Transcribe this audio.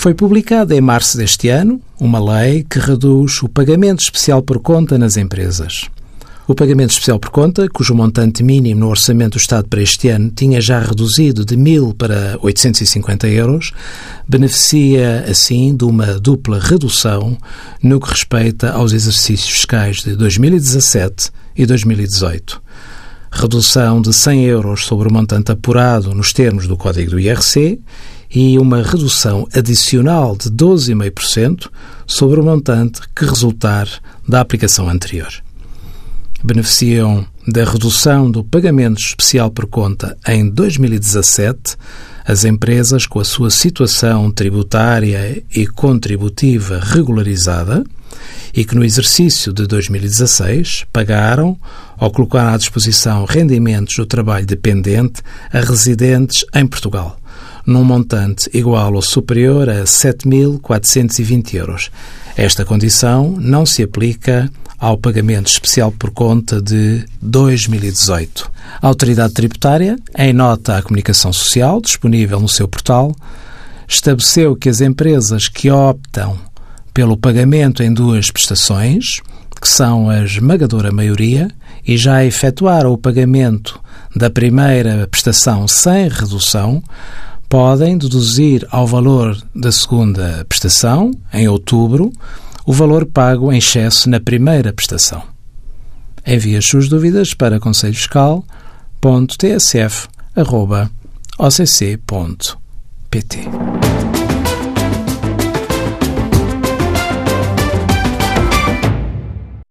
Foi publicada em março deste ano uma lei que reduz o pagamento especial por conta nas empresas. O pagamento especial por conta, cujo montante mínimo no orçamento do Estado para este ano tinha já reduzido de 1.000 para 850 euros, beneficia, assim, de uma dupla redução no que respeita aos exercícios fiscais de 2017 e 2018. Redução de 100 euros sobre o montante apurado nos termos do Código do IRC e uma redução adicional de 12,5% sobre o montante que resultar da aplicação anterior. Beneficiam da redução do pagamento especial por conta em 2017 as empresas com a sua situação tributária e contributiva regularizada e que no exercício de 2016 pagaram ou colocaram à disposição rendimentos do trabalho dependente a residentes em Portugal, num montante igual ou superior a 7.420 euros. Esta condição não se aplica ao pagamento especial por conta de 2018. A Autoridade Tributária, em nota à comunicação social disponível no seu portal, estabeleceu que as empresas que optam pelo pagamento em duas prestações, que são a esmagadora maioria, e já efetuaram o pagamento da primeira prestação sem redução, podem deduzir ao valor da segunda prestação, em outubro, o valor pago em excesso na primeira prestação. Envie as suas dúvidas para conselhofiscal.tsf.occ.pt.